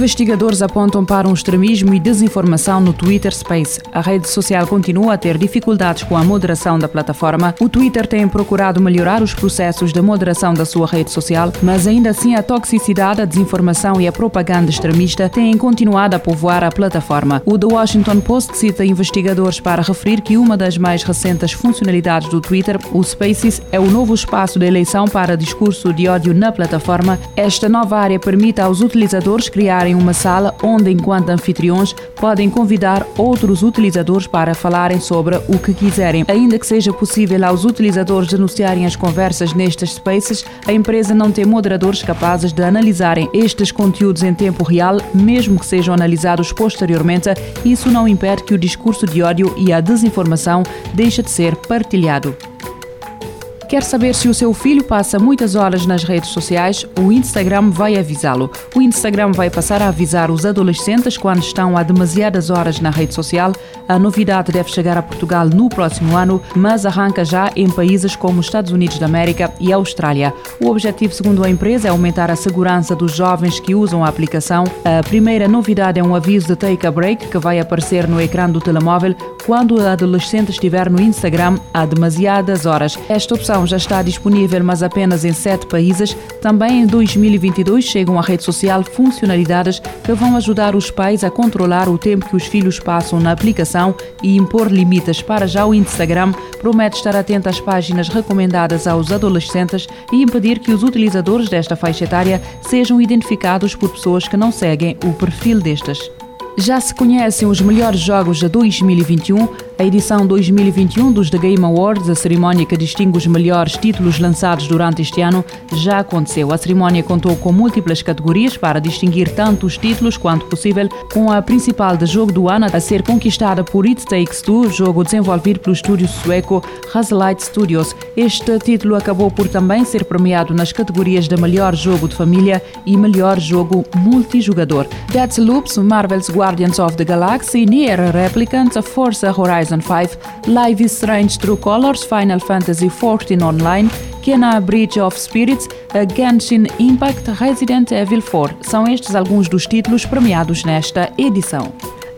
Investigadores apontam para um extremismo e desinformação no Twitter Space. A rede social continua a ter dificuldades com a moderação da plataforma. O Twitter tem procurado melhorar os processos de moderação da sua rede social, mas ainda assim a toxicidade, a desinformação e a propaganda extremista têm continuado a povoar a plataforma. O The Washington Post cita investigadores para referir que uma das mais recentes funcionalidades do Twitter, o Spaces, é o novo espaço de eleição para discurso de ódio na plataforma. Esta nova área permite aos utilizadores criar criarem uma sala onde, enquanto anfitriões, podem convidar outros utilizadores para falarem sobre o que quiserem. Ainda que seja possível aos utilizadores denunciarem as conversas nestes spaces, a empresa não tem moderadores capazes de analisarem estes conteúdos em tempo real, mesmo que sejam analisados posteriormente. Isso não impede que o discurso de ódio e a desinformação deixe de ser partilhado. Quer saber se o seu filho passa muitas horas nas redes sociais? O Instagram vai avisá-lo. O Instagram vai passar a avisar os adolescentes quando estão há demasiadas horas na rede social. A novidade deve chegar a Portugal no próximo ano, mas arranca já em países como os Estados Unidos da América e Austrália. O objetivo, segundo a empresa, é aumentar a segurança dos jovens que usam a aplicação. A primeira novidade é um aviso de take a break que vai aparecer no ecrã do telemóvel quando o adolescente estiver no Instagram há demasiadas horas. Esta opção já está disponível, mas apenas em sete países. Também em 2022 chegam à rede social funcionalidades que vão ajudar os pais a controlar o tempo que os filhos passam na aplicação e impor limites. Para já, o Instagram promete estar atento às páginas recomendadas aos adolescentes e impedir que os utilizadores desta faixa etária sejam identificados por pessoas que não seguem o perfil destes. Já se conhecem os melhores jogos de 2021 a edição 2021 dos The Game Awards, a cerimónia que distingue os melhores títulos lançados durante este ano, já aconteceu. A cerimónia contou com múltiplas categorias para distinguir tanto os títulos quanto possível, com a principal de jogo do ano a ser conquistada por It Takes Two, jogo desenvolvido pelo estúdio sueco Hazelight Studios. Este título acabou por também ser premiado nas categorias de melhor jogo de família e melhor jogo multijogador. Dead Loops, Marvel's Guardians of the Galaxy, Nier Replicant, Forza Horizon Horizon 5, Live is Strange True Colors, Final Fantasy XIV Online, Kena Bridge of Spirits, Genshin Impact, Resident Evil 4. São estes alguns dos títulos premiados nesta edição.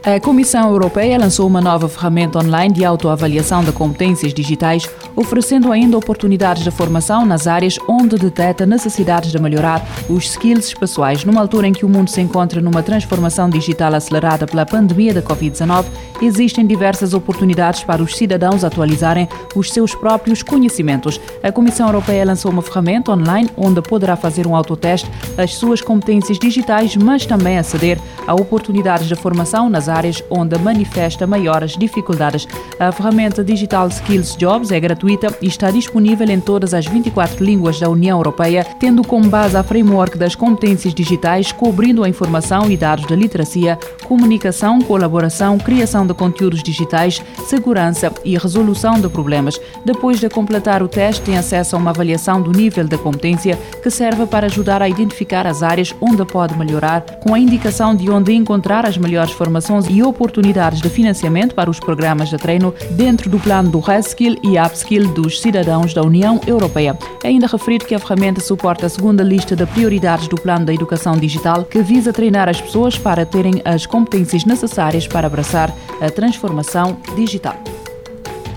A Comissão Europeia lançou uma nova ferramenta online de autoavaliação de competências digitais, oferecendo ainda oportunidades de formação nas áreas onde detecta necessidades de melhorar os skills pessoais. Numa altura em que o mundo se encontra numa transformação digital acelerada pela pandemia da Covid-19, existem diversas oportunidades para os cidadãos atualizarem os seus próprios conhecimentos. A Comissão Europeia lançou uma ferramenta online onde poderá fazer um autoteste das suas competências digitais, mas também aceder a oportunidades de formação nas áreas onde manifesta maiores dificuldades. A ferramenta digital Skills Jobs é gratuita e está disponível em todas as 24 línguas da União Europeia, tendo como base a framework das competências digitais, cobrindo a informação e dados de literacia, comunicação, colaboração, criação de conteúdos digitais, segurança e resolução de problemas. Depois de completar o teste, tem acesso a uma avaliação do nível de competência que serve para ajudar a identificar as áreas onde pode melhorar, com a indicação de onde encontrar as melhores formações e oportunidades de financiamento para os programas de treino dentro do plano do Reskill e Upskill dos cidadãos da União Europeia. É ainda referido que a ferramenta suporta a segunda lista de prioridades do Plano da Educação Digital, que visa treinar as pessoas para terem as competências necessárias para abraçar a transformação digital.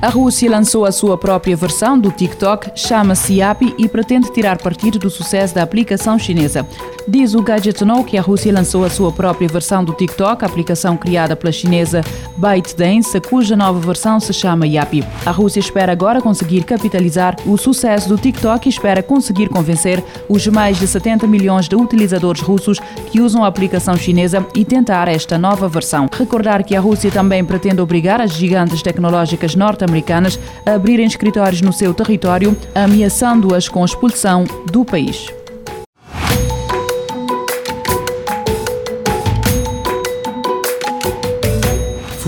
A Rússia lançou a sua própria versão do TikTok, chama-se Yapi e pretende tirar partido do sucesso da aplicação chinesa. Diz o Gadget Know que a Rússia lançou a sua própria versão do TikTok, aplicação criada pela chinesa ByteDance, cuja nova versão se chama Yapi. A Rússia espera agora conseguir capitalizar o sucesso do TikTok e espera conseguir convencer os mais de 70 milhões de utilizadores russos que usam a aplicação chinesa e tentar esta nova versão. Recordar que a Rússia também pretende obrigar as gigantes tecnológicas norte-americanas a abrirem escritórios no seu território, ameaçando-as com expulsão do país.